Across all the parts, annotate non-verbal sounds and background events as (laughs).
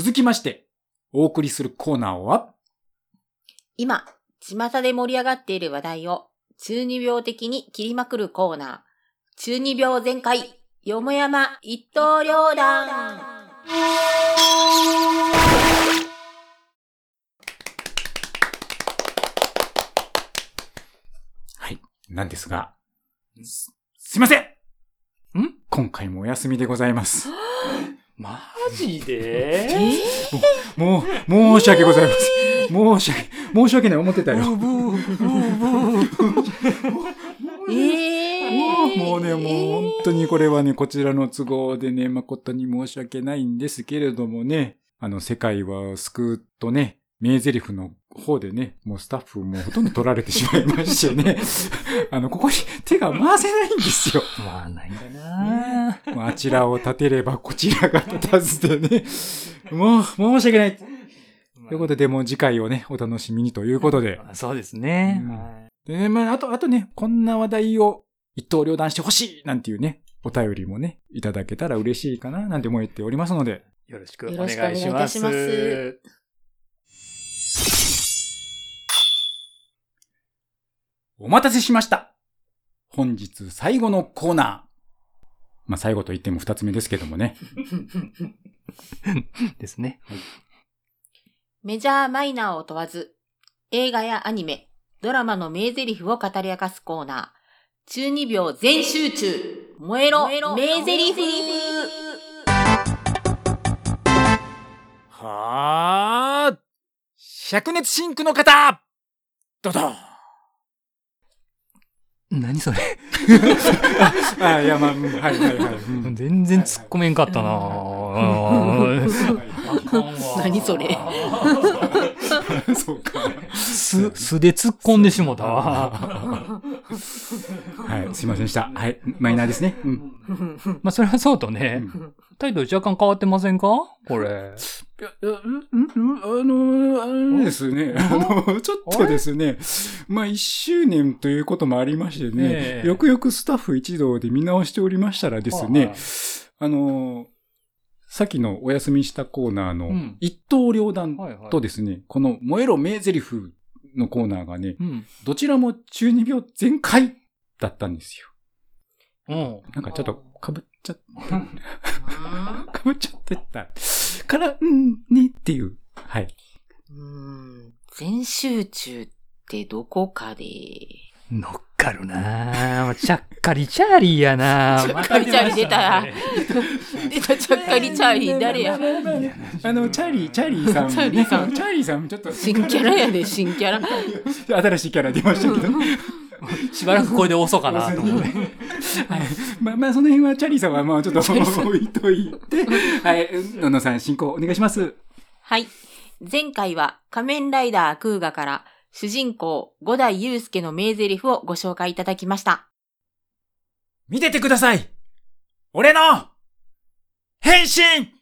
続きまして、お送りするコーナーは、今、巷で盛り上がっている話題を中二病的に切りまくるコーナー。中二病全開、よもやま一刀両断。はい、なんですが、す、すいませんん？今回もお休みでございます。(laughs) マジで？もう、申し訳ございません。申し訳、申し訳ない、思ってたよ。ええもうね、もう本当にこれはね、こちらの都合でね、誠に申し訳ないんですけれどもね、あの、世界は救うとね、名台詞の方でね、もうスタッフもほとんど取られてしまいましてね、(laughs) あの、ここに手が回せないんですよ。まあ、ないんだなもうあちらを立てればこちらが立たずでね、もう申し訳ない。ということで、もう次回をね、お楽しみにということで。そうですね。うんはいでね、まあ、あと、あとね、こんな話題を一刀両断してほしいなんていうね、お便りもね、いただけたら嬉しいかななんて思っておりますので、よろしくおよろしくお願いします。願いいたしますお待たせしました本日最後のコーナー。まあ、最後と言っても二つ目ですけどもね。(laughs) ですね。メジャーマイナーを問わず、映画やアニメ、ドラマの名台詞を語り明かすコーナー。中二病全集中。燃えろ、名台詞。はあ、灼熱シンクの方どどん何それ？(laughs) あ、いや、まあ、うんはいはいはい。うん全然突っ込めんかったな (laughs) 何それ？そうか。す、素で突っ込んでしもたわ。はい、すいませんでした。はい、マイナーですね。うん。まあ、それはそうとね、タイトル若干変わってませんか？これ。(laughs) いや、うん、うん、あの、あのですね、あの、(laughs) ちょっとですね、まあ、一周年ということもありましてね、ええ。よくよくスタッフ一同で見直しておりましたらですはいね、あの、さっきのお休みしたコーナーのうん。一刀両断とですね、この燃えろ名台詞のコーナーがね、うん。どちらも中二病全開だったんですよ。うん。なんかちょっと被っちゃった。被っちゃってた。から、うん、ねっていう。はい。うーん全集中ってどこかで。乗っかるなぁ。ちゃっかりチャーリーやなちゃっかりチャーリー出たね出たちゃっかりチャーリー誰やあの、チャーリー、チャーリーさん、ね。チャーリーさんチャーリーさんもちょっと。新キャラやで、新キャラ。新しいキャラ出ましたけど。はい。しばらくこれで遅かなと思って。まあまあ、その辺はチャーリーさんはまあちょっと置いといて。(laughs) はい。ののさん、進行お願いします。はい。前回は仮面ライダークーガから主人公五代祐介の名台詞をご紹介いただきました。見ててください俺の変身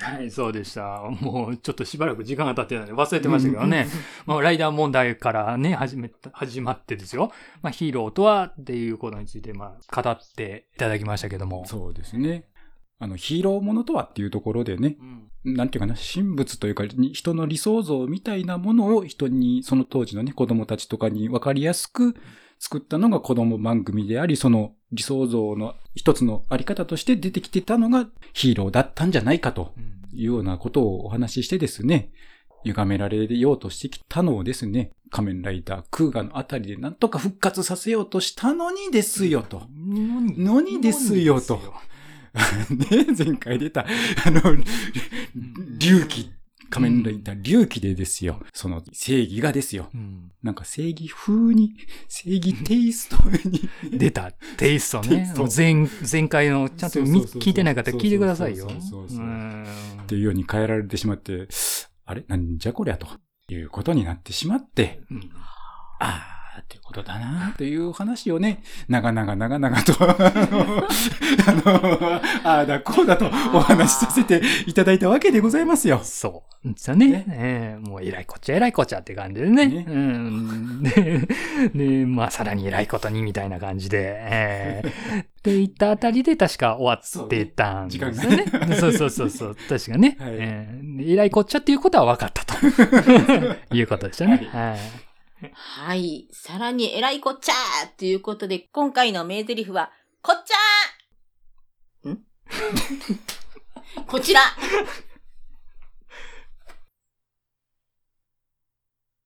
はい、そうでした。もうちょっとしばらく時間が経ってたんで忘れてましたけどね。(laughs) まあ、ライダー問題からね、始めた、始まってですよ。まあ、ヒーローとはっていうことについて、まあ、語っていただきましたけども。そうですね。あの、ヒーローものとはっていうところでね、うん。なんていうかな、神仏というか、に人の理想像みたいなものを人に、その当時のね、子供たちとかに分かりやすく作ったのが子供番組であり、その理想像の一つのあり方として出てきてたのがヒーローだったんじゃないかとうん。いうようなことをお話ししてですね、歪められようとしてきたのをですね、仮面ライダークーガのあたりでなんとか復活させようとしたのにですよと。のにのにですよ。と (laughs) ね、前回出た、あの、隆起、仮面ライダー隆起でですよ。その正義がですよ。うん。なんか正義風に、正義テイストに。(laughs) 出たテイストね。ト。前、前回の、ちゃんと聞いてない方聞いてくださいよ。っていうように変えられてしまって、あれ？なんじゃこりゃと。いうことになってしまって、うん。ああ、あ、ということだな、という話をね、長々長々と、あの、ああだこうだとお話しさせていただいたわけでございますよ。そう。ですよね。ねええもう偉いこっちゃ偉いこっちゃって感じでね。ねうん。で、で、まあさらに偉いことにみたいな感じで、ええって言ったあたりで確か終わってたんですよそうねね。そうそうそうそう。確かね。はいええで偉いこっちゃっていうことは分かったと。(laughs) いうことでしたね。はい。はい。さらに偉いこっちゃーということで、今回の名台詞は、こっちゃー。ん？(laughs) こちら。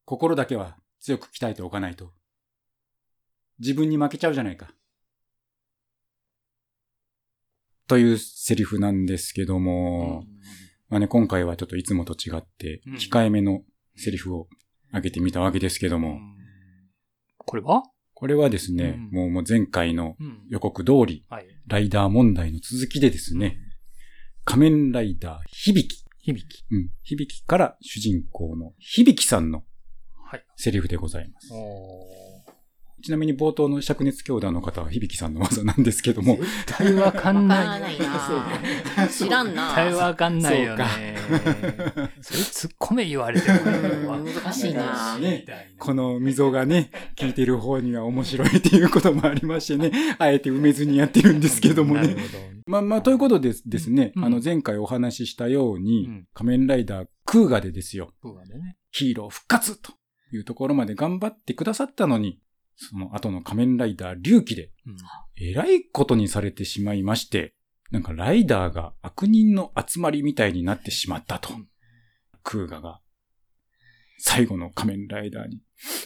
心だけは強く鍛えておかないと。自分に負けちゃうじゃないか。というセリフなんですけども、まあね、今回はちょっといつもと違ってうん、控えめのセリフを上げてみたわけですけども、これは？これはですね、うん。もうもう前回のうん。予告通り、はい。ライダー問題の続きでですね、仮面ライダー響。き、響。き。うん、響きから主人公の響きさんのはい。セリフでございます。おちなみに冒頭の灼熱強打の方は響さんの技なんですけども、絶対わかんわない。ないな。知らんな。絶対わかんないよね。それ突っ込め言われてもうん難しいな。ね。この溝がね、聞いてる方には面白いっていうこともありましてね、あえて埋めずにやってるんですけどもね。なるほど。まあまあ、ということでですね、うん。あの前回お話ししたように、うん。仮面ライダークーガでですよ、ね。ヒーロー復活というところまで頑張ってくださったのに、その後の仮面ライダー龍騎で、うんえらいことにされてしまいまして、なんかライダーが悪人の集まりみたいになってしまったと。うんクーガが最後の仮面ライダーに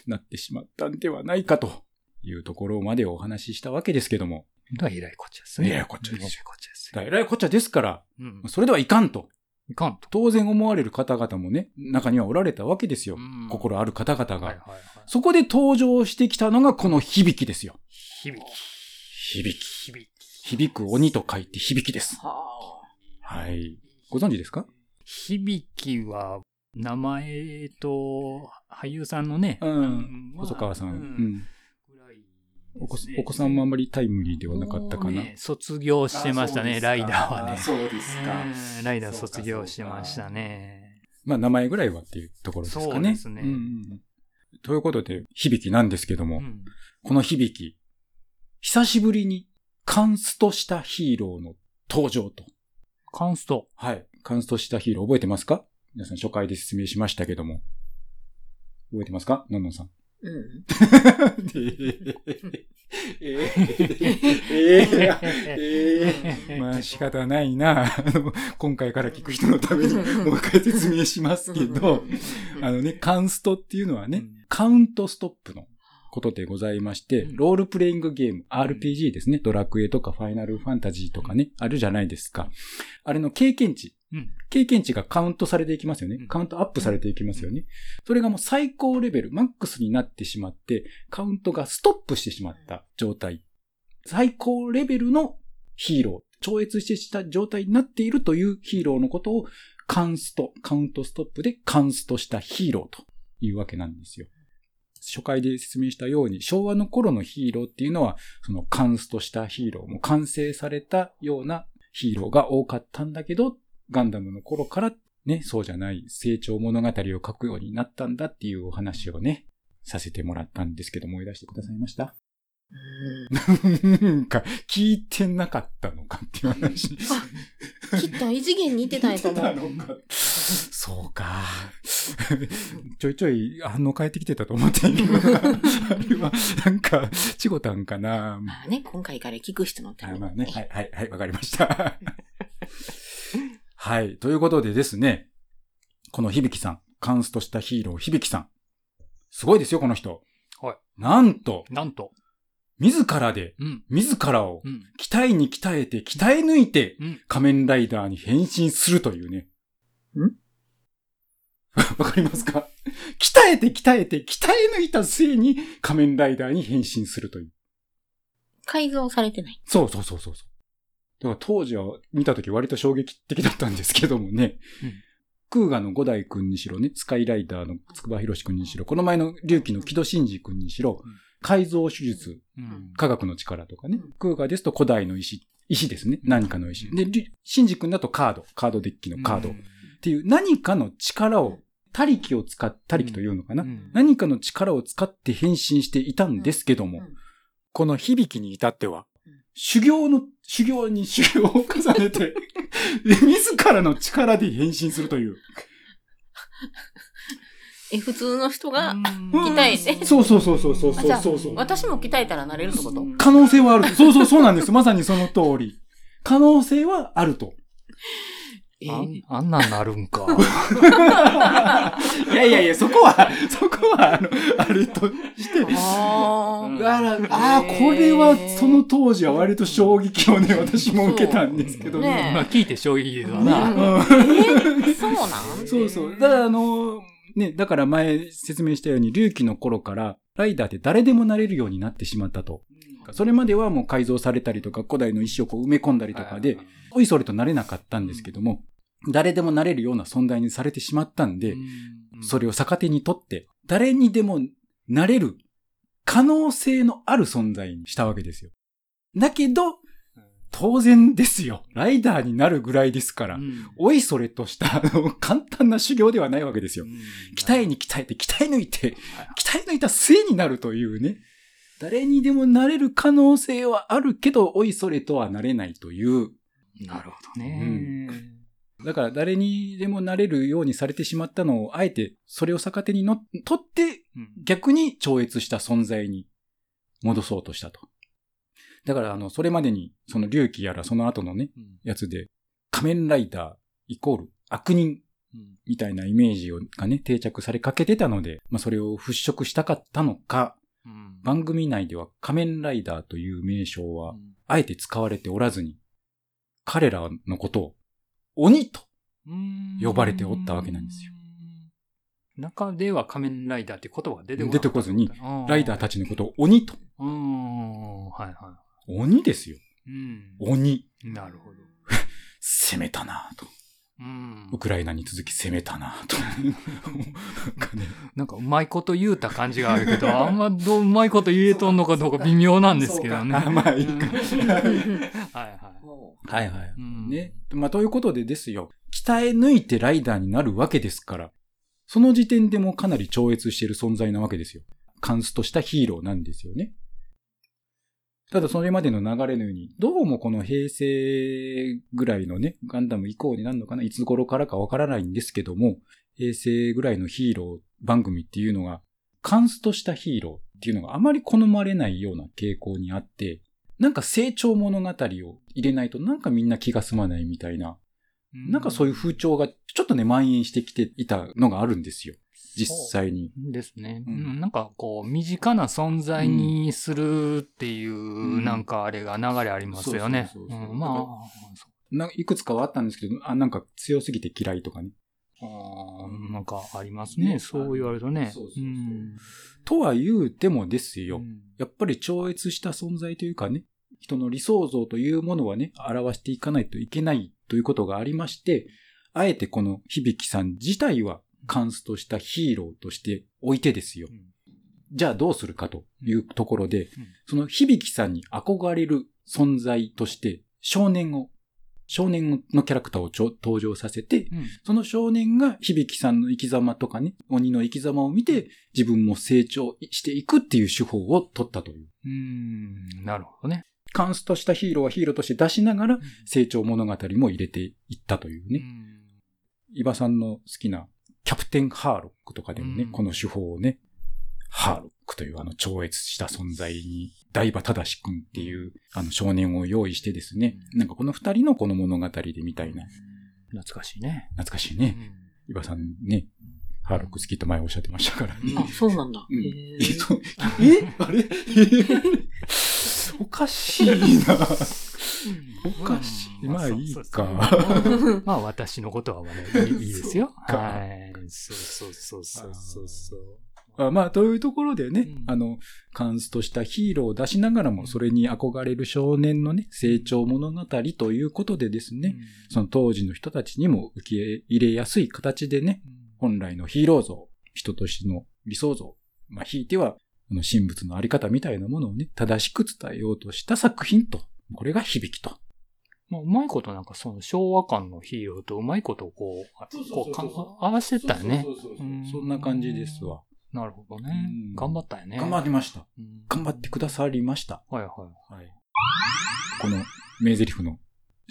なってしまったんではないかというところまでお話ししたわけですけども、だから偉いこっちゃですね。偉いこっちゃです偉いこっちゃですよ。えらいこっちゃですから、うん。それではいかんと。いかんと。当然思われる方々もね、中にはおられたわけですよ。うん心ある方々が。はいはいはい。そこで登場してきたのがこの響きですよ。響き。響き。響き。響く鬼と書いて響きです。ははい。ご存知ですか？響きは、名前と、俳優さんのね。うん。まあ細川さん。ううんお子ですねお子さんもあんまりタイムリーではなかったかな。ね卒業してましたね、ライダーはね。そうですか。うんライダー卒業してましたね。まあ、名前ぐらいはっていうところですかね。そうですねんうんということで、響きなんですけども、うんこの響き、久しぶりにカンストしたヒーローの登場と。カンスト。はい。カンストしたヒーロー覚えてますか？皆さん初回で説明しましたけども。覚えてますか？のんのんさん。うん。ええええまあ仕方ないな。あの、今回から聞く人のためにもう一回説明しますけど、あのね、カンストっていうのはね、うん。カウントストップのことでございまして、うん。ロールプレイングゲーム、RPG ですね。ドラクエとかファイナルファンタジーとかね、あるじゃないですか。あれの経験値。うん経験値がカウントされていきますよねうん。カウントアップされていきますよね。それがもう最高レベル、マックスになってしまって、カウントがストップしてしまった状態。最高レベルのヒーロー、超越してした状態になっているというヒーローのことを、カンスト、カウントストップでカンストしたヒーローというわけなんですよ。初回で説明したように、昭和の頃のヒーローっていうのは、そのカンストしたヒーロー、もう完成されたようなヒーローが多かったんだけど、ガンダムの頃からね、そうじゃない成長物語を書くようになったんだっていうお話をね、させてもらったんですけど、思い出してくださいましたなんか、聞いてなかったのかっていう話。きっと異次元に似てたんやと思う。そうか。ちょいちょい反応変えてきてたと思ってんけど、あれは、なんか、ちごたんかな。まあね、今回から聞く人のために。あまあね。はい、はい、はい、わかりました。はい。ということでですね、この響さん、カンストしたヒーロー響さん。すごいですよ、この人。はい。なんと、なんと。自らで、うん。自らをうん。鍛えに鍛えて、鍛え抜いて、うん。仮面ライダーに変身するというね。ん？(laughs) わかりますか？鍛えて鍛えて、鍛え抜いた末に仮面ライダーに変身するという。改造されてない。そうそうそうそうそう。だから当時は見たとき割と衝撃的だったんですけどもね。うん。空河の五代君にしろね、スカイライダーの筑波博士君にしろ、この前の龍騎の木戸真治君にしろうん、改造手術、うん。科学の力とかね。うん。空河ですと古代の石、石ですね。何かの石。で、り真治君だとカード、カードデッキのカード。うん。っていう何かの力を、他力を使っ、他力というのかな、うん。何かの力を使って変身していたんですけども、うん。この響きに至ってはうん、修行の、修行に修行を重ねて、(laughs) 自らの力で変身するという。え、普通の人が、うん鍛えてそうそうそうそうそうそうそう。私も鍛えたらなれるってこと可能性はある。そうそうそうなんです。まさにその通り。可能性はあると。えあんあんなんなるんか。(laughs) いやいやいや、そこは、そこは、あの、あれとして、あああ、これは、その当時は割と衝撃をね、私も受けたんですけど。ね。ね。まあ聞いて衝撃ですわうん。な。うんえそうなん？そうそう。だから、あの、ね、だから前説明したように、隆起の頃から、ライダーって誰でもなれるようになってしまったと。それまではもう改造されたりとか、古代の石をこう埋め込んだりとかで、おいそれとなれなかったんですけども、誰でもなれるような存在にされてしまったんで、それを逆手にとって、誰にでもなれる可能性のある存在にしたわけですよ。だけど、当然ですよ。ライダーになるぐらいですから、おいそれとした、簡単な修行ではないわけですよ。鍛えに鍛えて、鍛え抜いて、鍛え抜いた末になるというね。誰にでもなれる可能性はあるけど、おいそれとはなれないという。なるほどね。だから誰にでもなれるようにされてしまったのを、あえてそれを逆手にの取って、うん。逆に超越した存在に戻そうとしたと。だから、あの、それまでに、その隆起やらその後のね、うん。やつで、仮面ライダーイコール悪人みたいなイメージをがね、定着されかけてたので、まあそれを払拭したかったのか、うん。番組内では仮面ライダーという名称はう、ん。あえて使われておらずに、彼らのことを鬼と呼ばれておったわけなんですよ。中では仮面ライダーって言葉が出てこな出てこずに、ライダーたち。ちのことを鬼と。うん。はいは鬼ですよ。い。うん。鬼。なるほど。(laughs) 攻めたなぁと。うんウ。クライナに続き攻めたなぁと。なんかねなんかうまいこと言うた感じがあるけど、あんまどううまいこと言えとんのかどうか微妙なんですけどね。まあいいかうんはいはもはいはい。い。うんね。まあ、ということでですよ。鍛え抜いてライダーになるわけですから、その時点でもかなり超越している存在なわけですよ。カンスとしたヒーローなんですよね。ただそれまでの流れのように、どうもこの平成ぐらいのね、ガンダム以降になるのかな、いつ頃からかわからないんですけども、平成ぐらいのヒーロー番組っていうのが、カンスとしたヒーローっていうのがあまり好まれないような傾向にあって、なんか成長物語を入れないとなんかみんな気が済まないみたいな、なんかそういう風潮がちょっとね蔓延してきていたのがあるんですよ。実際に。ですね、ううんん。なんかこう、身近な存在にするっていう、んなんかあれが流れありますよね。まあ、ないくつかはあったんですけど、あ、なんか強すぎて嫌いとかね。あーなんかありますね。ねそう言われるとね。そうそうそううんとは言うてもですよ。うんやっぱり超越した存在というかね、人の理想像というものはね、表していかないといけないということがありまして、あえてこの響さん自体はカンスとしたヒーローとしておいてですよ。じゃあどうするかというところで、その響さんに憧れる存在として少年を、少年のキャラクターを登場させて、うんその少年が響さんの生き様とかね、鬼の生き様を見て自分も成長していくっていう手法を取ったという。うん、なるほどね。カンスとしたヒーローはヒーローとして出しながら成長物語も入れていったというね。うん伊庭さんの好きなキャプテンハーロックとかでもね、うんこの手法をね、ハーロックというあの超越した存在に、大場正君っていうあの少年を用意してですね、なんかこの二人のこの物語でみたいな、懐かしいね。懐かしいね。伊庭さんね、ハーロック好きと前おっしゃってましたから。うんあ、そうなんだ。うんへえーえあれ？え？おかしいな。おかしい。まあいいか。まあ私のことはまだいいですよ。かはい。そうそうそうそうそうそう。あまあ、というところでね、うん。あの、カンスとしたヒーローを出しながらも、それに憧れる少年のね、成長物語ということでですね、その当時の人たちにも受け入れやすい形でね、本来のヒーロー像、人としての理想像、まあ、ひいては、あの神仏のあり方みたいなものをね、正しく伝えようとした作品と、これが響きと。まあ、うまいことなんかその昭和感のヒーローとうまいことをこう、こうか合わせてたよね。うんそんな感じですわ。なるほどねうん。頑張ったよね。頑張りました。うん頑張ってくださりました。はいはい。はい。この名台詞の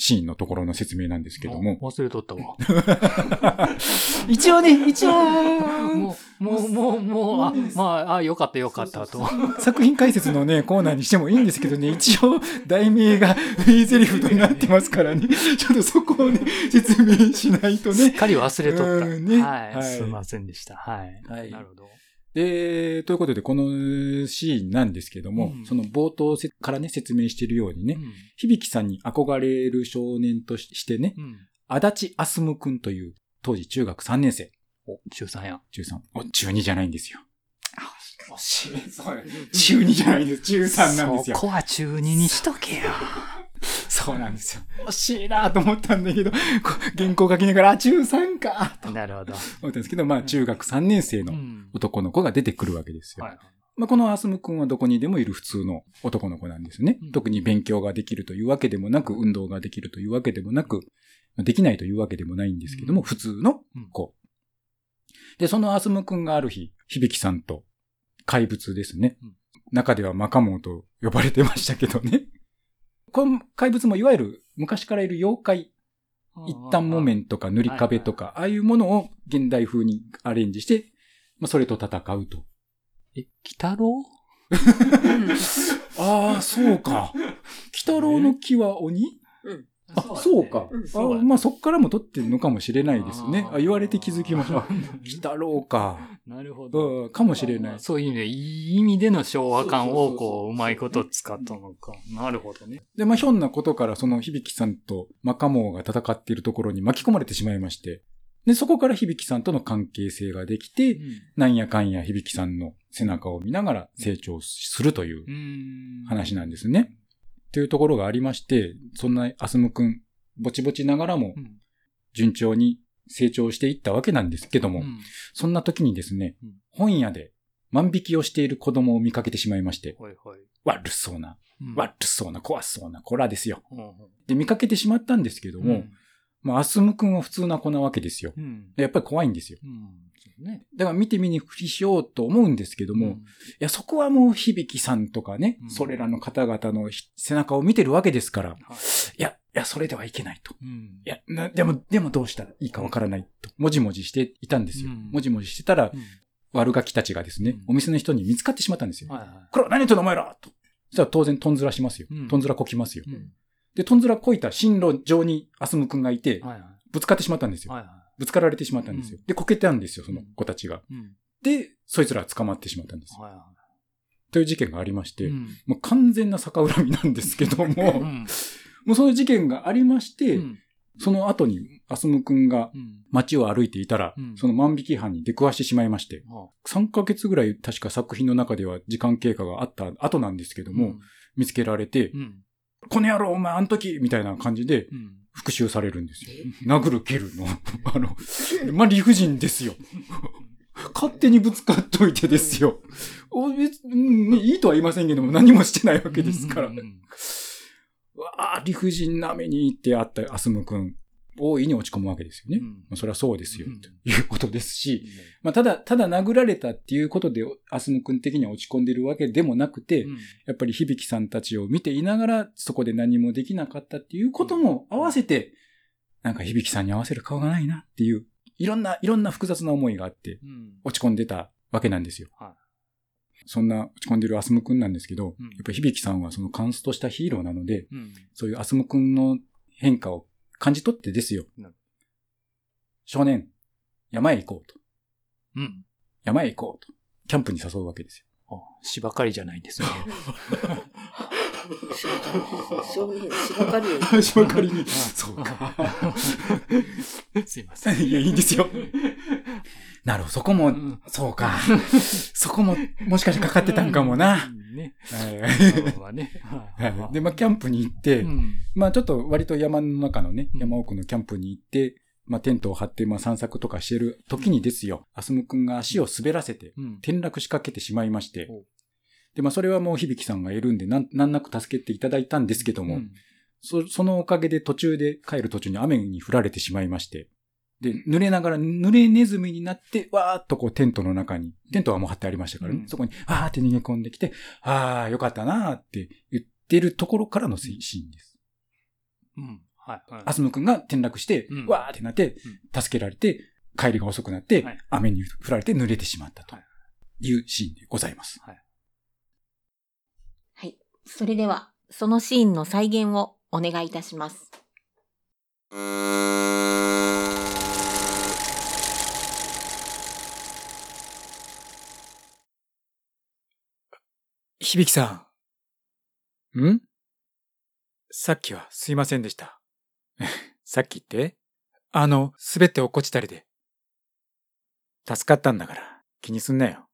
シーンのところの説明なんですけども。あ忘れとったわ。(laughs) 一応ね、一応、もう、もう、もう、もう、あ、まあ、あ、よかったよかったと。作品解説のね、コーナーにしてもいいんですけどね、一応、題名が名台詞となってますからね、ちょっとそこをね、説明しないとね。すっかり忘れとった。うんねはい、はいすいませんでした。はい。はいなるほど。で、ということで、このシーンなんですけども、うんその冒頭せからね、説明しているようにね、うん響さんに憧れる少年としてね、うん。足立あすむくんという、当時中学3年生、お、中3や。中3、お中2じゃないんですよ。惜しい。中2じゃないんです。中3なんですよそ。こは中2にしとけよ。(laughs) そうなんですよ。惜しいなと思ったんだけど、原稿書きながら、あ、中3かと思なるほど。ったんですけど、まあ中学3年生のん。男の子が出てくるわけですよ。はい。まあ、このアスム君はどこにでもいる普通の男の子なんですね。うん特に勉強ができるというわけでもなく、運動ができるというわけでもなく、まあできないというわけでもないんですけども、うん普通の子。で、そのアスム君がある日、響さんと怪物ですね。うん中ではマカモンと呼ばれてましたけどね。この怪物もいわゆる昔からいる妖怪、一旦木綿とか塗り壁とか、ああいうものを現代風にアレンジして、まあ、それと戦うと。え、北郎？(laughs) ああ、そうか。(laughs) 鬼太郎の木は鬼？うん。あ、そうか。あまあ、そっからも取ってるのかもしれないですね。あ言われて気づきまし (laughs) た。あ鬼太郎か。なるほど。うん、かもしれない。そういう意味で、いい意味での昭和感をこう、うまいこと使ったのか。なるほどね。で、まあ、ひょんなことから、その響さんとマカモーが戦っているところに巻き込まれてしまいまして、で、そこから響さんとの関係性ができて、なんやかんや響さんの背中を見ながら成長するといううん。話なんですね。というところがありまして、そんなアスムくん、ぼちぼちながらもうん。順調に成長していったわけなんですけども、うんそんな時にですねうん、本屋で万引きをしている子供を見かけてしまいまして、はいはい。悪そうな、うん悪そうな、怖そうな子らですよ。うんで、見かけてしまったんですけどうんも、まあ、アスムくんは普通な子なわけですよ。やっぱり怖いんですよ。ね。だから見て見にふりしようと思うんですけども、いうんや、そこはもう響さんとかね、うんそれらの方々のひ背中を見てるわけですから、はいいや、いや、それではいけないと。うんいや、なでも、でもどうしたらいいかわからないと、もじもじしていたんですよ。うんもじもじしてたらう、ん悪ガキたちがですね、うんお店の人に見つかってしまったんですよ。はいはいこれは何やってんのお前らと。そしたら当然トンズラしますよ。うんトンズラこきますよ。うんで、トンズラこいた進路上にアスムくんがいて、はいはいぶつかってしまったんですよ。はいはぶつかられてしまったんですよ。で、こけたんですよ、その子たちが。で、そいつら捕まってしまったんですよ。という事件がありまして、もう完全な逆恨みなんですけども、(laughs) うん。もうその事件がありまして、うん。その後にアスムくんがうん。街を歩いていたら、うん。その万引き犯に出くわしてしまいまして、あ。3ヶ月ぐらい確か作品の中では時間経過があった後なんですけども、見つけられて、うんこの野郎お前あの時みたいな感じでうん復讐されるんですよ。殴る蹴るの。(laughs) あの、まあ、理不尽ですよ。(laughs) 勝手にぶつかっといてですよ。お別うんいいとは言いませんけども、何もしてないわけですから。うわあ理不尽な目にってあったアスム君、大いに落ち込むわけですよね。うん。まあそれはそうですよ、うん。ということですし、まあ、ただ、ただ殴られたっていうことで、アスム君的には落ち込んでるわけでもなくて、うん。やっぱり響さんたちを見ていながら、そこで何もできなかったっていうことも合わせて、なんか響さんに合わせる顔がないなっていう、いろんな、いろんな複雑な思いがあって、うん。落ち込んでたわけなんですよ。はそんな落ち込んでるアスム君なんですけど、うん。やっぱり響さんはそのカンストしたヒーローなので、うん。そういうアスム君の変化を感じ取ってですよ。少年、山へ行こうと。うん山へ行こうと。キャンプに誘うわけですよ。あ芝刈りじゃないんですね。(laughs) 少年、芝刈りを。芝刈りに。そうか。すいません。いや、いいんですよ。なるほど、そこも、そうか。そこも、もしかしてかかってたんかもな。ね。で、まあ、キャンプに行って、まあ、ちょっと割と山の中のね、山奥のキャンプに行って、まあ、テントを張って、まあ、散策とかしてる時にですよ、アスムくんが足を滑らせて、転落しかけてしまいまして、で、まあ、それはもう響さんがいるんで、なん、なんなく助けていただいたんですけども、うんそ、そのおかげで途中で帰る途中に雨に降られてしまいまして、で、濡れながら、濡れネズミになって、わーっとこうテントの中に、テントはもう張ってありましたからね、うんそこに、わーって逃げ込んできて、あー、よかったなーって言ってるところからのシーンです。うん。はい。はいアスム君が転落して、うんわーってなって、助けられて、帰りが遅くなって、はい雨に降られて濡れてしまったというシーンでございます。はい。それでは、そのシーンの再現をお願いいたします。響さん。ん？さっきはすいませんでした。(laughs) さっきってあの、滑って落っこちたりで。助かったんだから、気にすんなよ。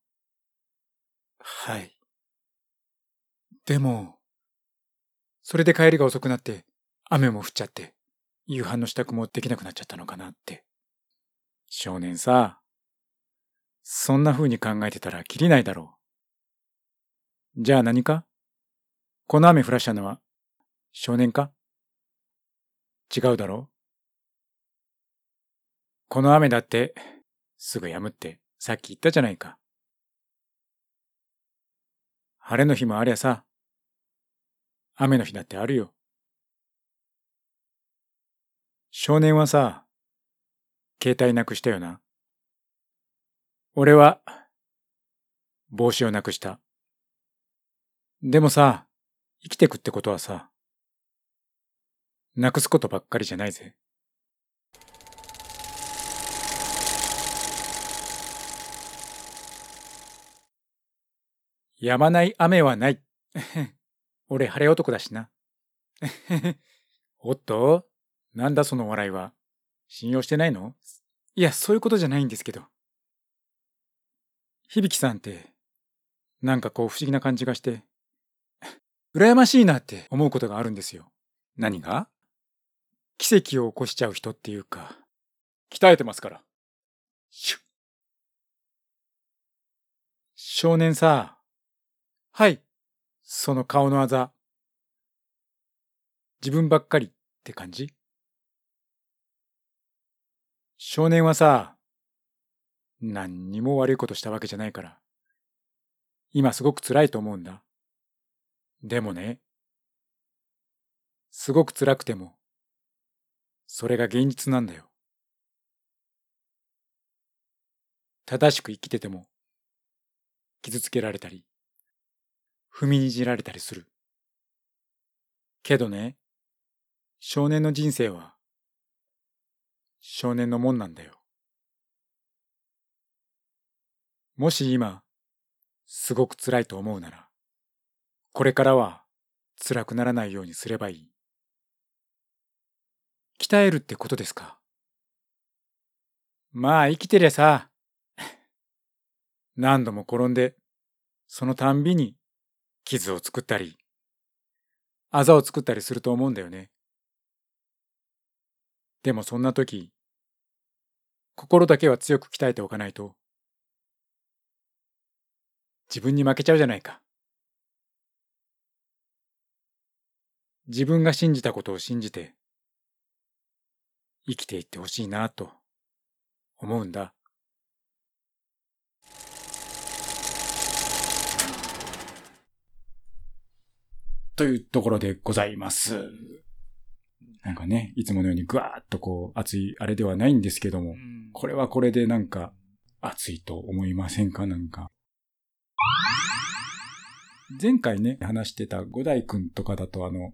はい。でも、それで帰りが遅くなって、雨も降っちゃって、夕飯の支度もできなくなっちゃったのかなって。少年さ、そんな風に考えてたらきりないだろう。じゃあ何か？この雨降らしたのは少年か？違うだろう？この雨だってすぐ止むってさっき言ったじゃないか。晴れの日もありゃさ、雨の日だってあるよ。少年はさ、携帯なくしたよな。俺は、帽子をなくした。でもさ、生きてくってことはさ、なくすことばっかりじゃないぜ。やまない雨はない。俺晴れ男だしな。(laughs) おっと？なんだその笑いは？信用してないの？いや、そういうことじゃないんですけど。響さんって、なんかこう不思議な感じがして、羨ましいなって思うことがあるんですよ。何が？奇跡を起こしちゃう人っていうか、鍛えてますから。シュッ少年さ、はい、その顔のあざ。自分ばっかりって感じ？少年はさ、何にも悪いことしたわけじゃないから、今すごく辛いと思うんだ。でもね、すごく辛くても、それが現実なんだよ。正しく生きてても、傷つけられたり、踏みにじられたりする。けどね、少年の人生は、少年のもんなんだよ。もし今、すごく辛いと思うなら、これからは辛くならないようにすればいい。鍛えるってことですか？まあ生きてりゃさ、何度も転んで、そのたんびに傷を作ったり、あざを作ったりすると思うんだよね。でもそんな時、心だけは強く鍛えておかないと、自分に負けちゃうじゃないか。自分が信じたことを信じて、生きていってほしいなと思うんだ。というところでございます。なんかね、いつものようにぐわーっとこう熱いあれではないんですけども、これはこれでなんか熱いと思いませんか？なんか。前回ね、話してた五代くんとかだとあの、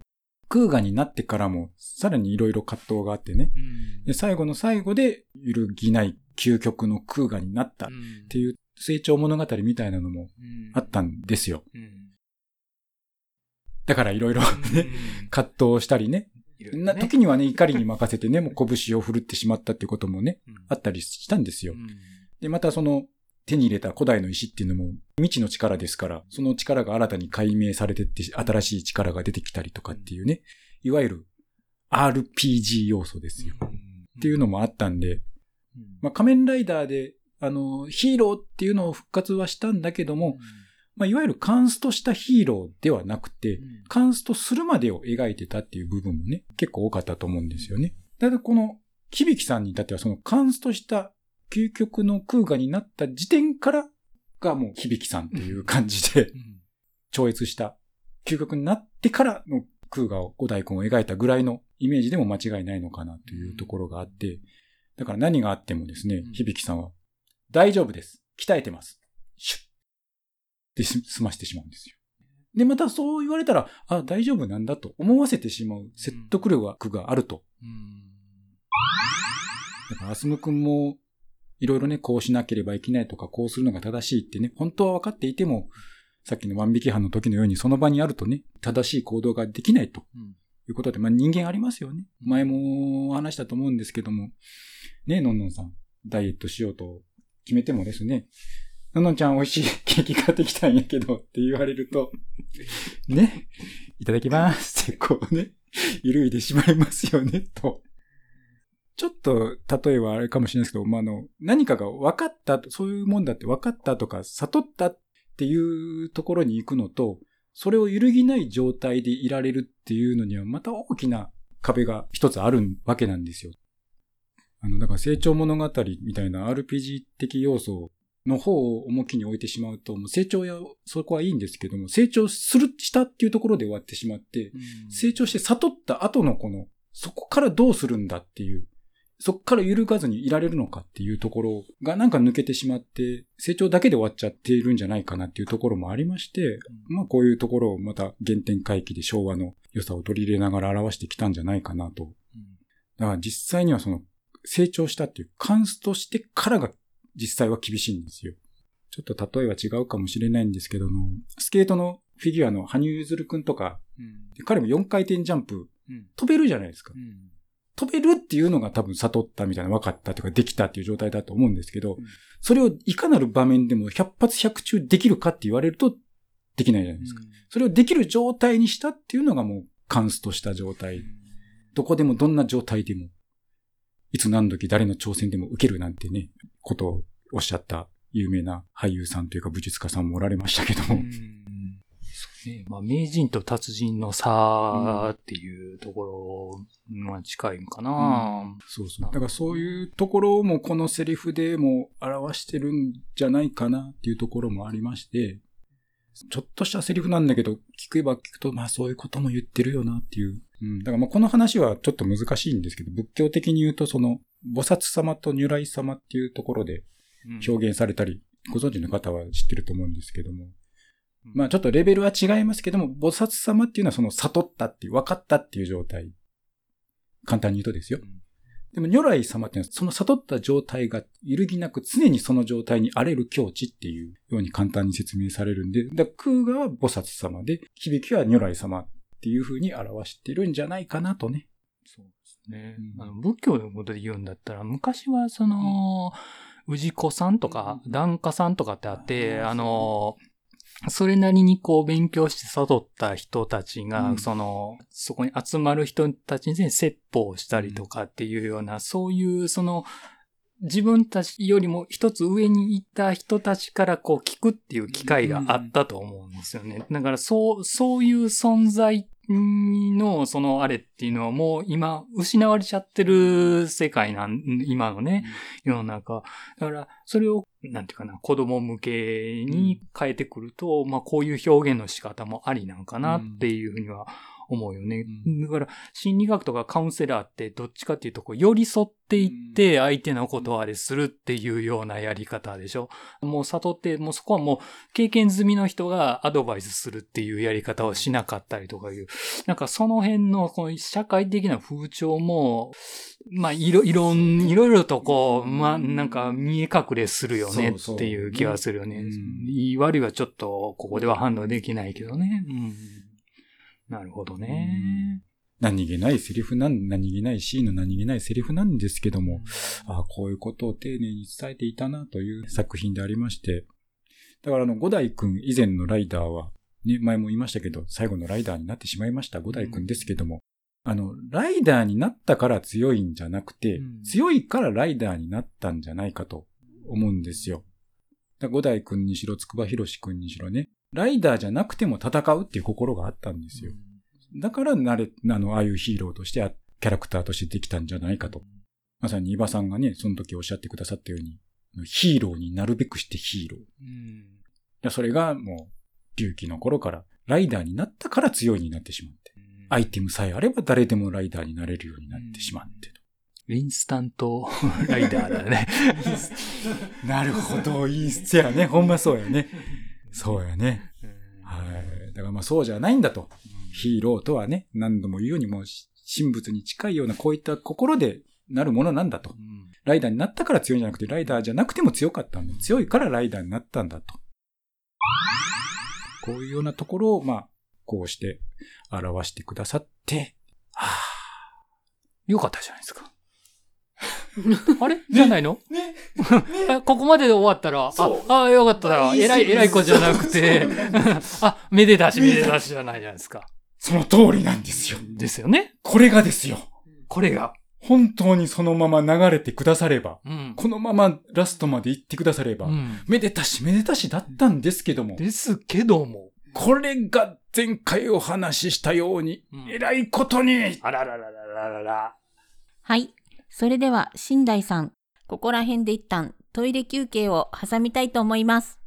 空ガになってからもさらにいろいろ葛藤があってね、うん。で最後の最後で揺るぎない究極の空ガになったっうんていう成長物語みたいなのもうん。あったんですよ。うんだからいろいろね、葛藤したりね、な時にはね、怒りに任せてね、もう拳を振るってしまったっていうこともね、うん。あったりしたんですよ。う。ん。で、またその手に入れた古代の石っていうのも未知の力ですから、その力が新たに解明されてって新しい力が出てきたりとかっていうね、いわゆる RPG 要素ですよ。っていうのもあったんで、まあ仮面ライダーで、あの、ヒーローっていうのを復活はしたんだけども、まあ、いわゆるカンストしたヒーローではなくて、カンストするまでを描いてたっていう部分もね、結構多かったと思うんですよね。ただこの、響さんに至ってはそのカンストした究極の空画になった時点からがもう響さんっていう感じで、超越した究極になってからの空画を、五大根を描いたぐらいのイメージでも間違いないのかなというところがあって、だから何があってもですね、響さんは、大丈夫です。鍛えてます。シュッで済ましてしまうんですよ。で、またそう言われたら、あ、大丈夫なんだと思わせてしまう説得力があると。うん、だから、アスム君も、いろいろね、こうしなければいけないとか、こうするのが正しいってね、本当は分かっていても、さっきの万引き犯の時のように、その場にあるとね、正しい行動ができないと。いうことで、まあ人間ありますよね。前も話したと思うんですけども、ねのんのんさん、ダイエットしようと決めてもですね、ののちゃん美味しいケーキ買ってきたんやけどって言われると、ね、いただきますってこうね、揺るいでしまいますよね、と。ちょっと、例えばあれかもしれないですけど、まあ、の、何かが分かった、そういうもんだって分かったとか、悟ったっていうところに行くのと、それを揺るぎない状態でいられるっていうのには、また大きな壁が一つあるわけなんですよ。あの、だから成長物語みたいな RPG 的要素の方を重きに置いてしまうと、もう成長や、そこはいいんですけども、成長する、したっていうところで終わってしまって、うん、成長して悟った後のこの、そこからどうするんだっていう、そこから揺るがずにいられるのかっていうところがなんか抜けてしまって、成長だけで終わっちゃっているんじゃないかなっていうところもありまして、うん、まあこういうところをまた原点回帰で昭和の良さを取り入れながら表してきたんじゃないかなと。うん、だから実際にはその成長したっていう、カンストしてからが実際は厳しいんですよ。ちょっと例えは違うかもしれないんですけども、スケートのフィギュアの羽生結弦くんとか、うん、彼も4回転ジャンプ、うん、飛べるじゃないですか、うん、飛べるっていうのが多分悟ったみたいな分かったというかできたっていう状態だと思うんですけど、それをいかなる場面でも100発100中できるかって言われるとできないじゃないですか。それをできる状態にしたっていうのがもうカンスとした状態。どこでもどんな状態でもいつ何時誰の挑戦でも受けるなんてね、ことをおっしゃった有名な俳優さんというか武術家さんもおられましたけども。そうね。まあ、名人と達人の差っていうところまあ、近いんかな、うん、そうそう。だからそういうところもこのセリフでも表してるんじゃないかなっていうところもありまして、ちょっとしたセリフなんだけど、聞けば聞くと、まあそういうことも言ってるよなっていう。うん。だからまあこの話はちょっと難しいんですけど、仏教的に言うとその、菩薩様と如来様っていうところで表現されたり、うん、ご存知の方は知ってると思うんですけども。まあちょっとレベルは違いますけども、菩薩様っていうのはその悟ったっていう、分かったっていう状態。簡単に言うとですよ。うんでも如来様っていうのはその悟った状態が揺るぎなく常にその状態に荒れる境地っていうように簡単に説明されるんで、だ空我は菩薩様で、響きは如来様っていう風に表してるんじゃないかなとね。そうですね。うん、あの仏教のことで言うんだったら、昔はその、氏子さんとか、檀家さんとかってあって、あの、それなりにこう勉強して悟った人たちが、うん、その、そこに集まる人たちに説法したりとかっていうような、うん、そういうその、自分たちよりも一つ上にいた人たちからこう聞くっていう機会があったと思うんですよね。だからそう、そういう存在の、そのあれっていうのはもう今失われちゃってる世界なん、今のね、世の中。だから、それを、なんていうかな、子供向けに変えてくると、まあこういう表現の仕方もありなんかなっていうふうには思うよね。うん、だから、心理学とかカウンセラーってどっちかっていうと、こう、寄り添っていって、相手のことをあれするっていうようなやり方でしょ。もう悟って、もうそこはもう、経験済みの人がアドバイスするっていうやり方をしなかったりとかいう、なんかその辺の、この社会的な風潮も、まあ、いろ、いろん、いろいろとこう、まあ、なんか見え隠れするよねっていう気がするよね。いい悪いはちょっと、ここでは判断できないけどね。うんなるほどね。何気ないセリフなん、何気ないシーンの何気ないセリフなんですけども、ああ、こういうことを丁寧に伝えていたなという作品でありまして、だからあの、五代くん以前のライダーは、ね、前も言いましたけど、最後のライダーになってしまいました。五代くんですけども、あの、ライダーになったから強いんじゃなくて、うん。強いからライダーになったんじゃないかと思うんですよ。五代くんにしろ、筑波博士くんにしろね、ライダーじゃなくても戦うっていう心があったんですよ。だからなれ、あの、ああいうヒーローとして、あキャラクターとしてできたんじゃないかと。まさに伊庭さんがね、その時おっしゃってくださったように、ヒーローになるべくしてヒーロー。いうんや、それがもう、隆起の頃から、ライダーになったから強いになってしまって。アイテムさえあれば誰でもライダーになれるようになってしまってと。インスタントライダーだね。なるほど、いいっすやね。ほんまそうやね。そうやね。はい。だからまあそうじゃないんだと。ヒーローとはね、何度も言うようにもうし神仏に近いようなこういった心でなるものなんだと。うんライダーになったから強いんじゃなくて、ライダーじゃなくても強かったんだ。強いからライダーになったんだと。こういうようなところを、まあ、こうして表してくださって、はよかったじゃないですか。(laughs) あれ？じゃないの？ね (laughs) あここまでで終わったら、あ、あ、よかったら、偉い、し偉い子じゃなくて、(laughs) あ、めでたし、めでたしじゃないじゃないですか。その通りなんですよ。ですよね。これがですよ。これが。本当にそのまま流れてくだされば、うん。このままラストまで行ってくだされば、うんめでたしめでたしだったんですけども、ですけども。これが前回お話ししたように、うん偉いことに、あららららららら。はい。それでは、新大さん、ここら辺で一旦トイレ休憩を挟みたいと思います。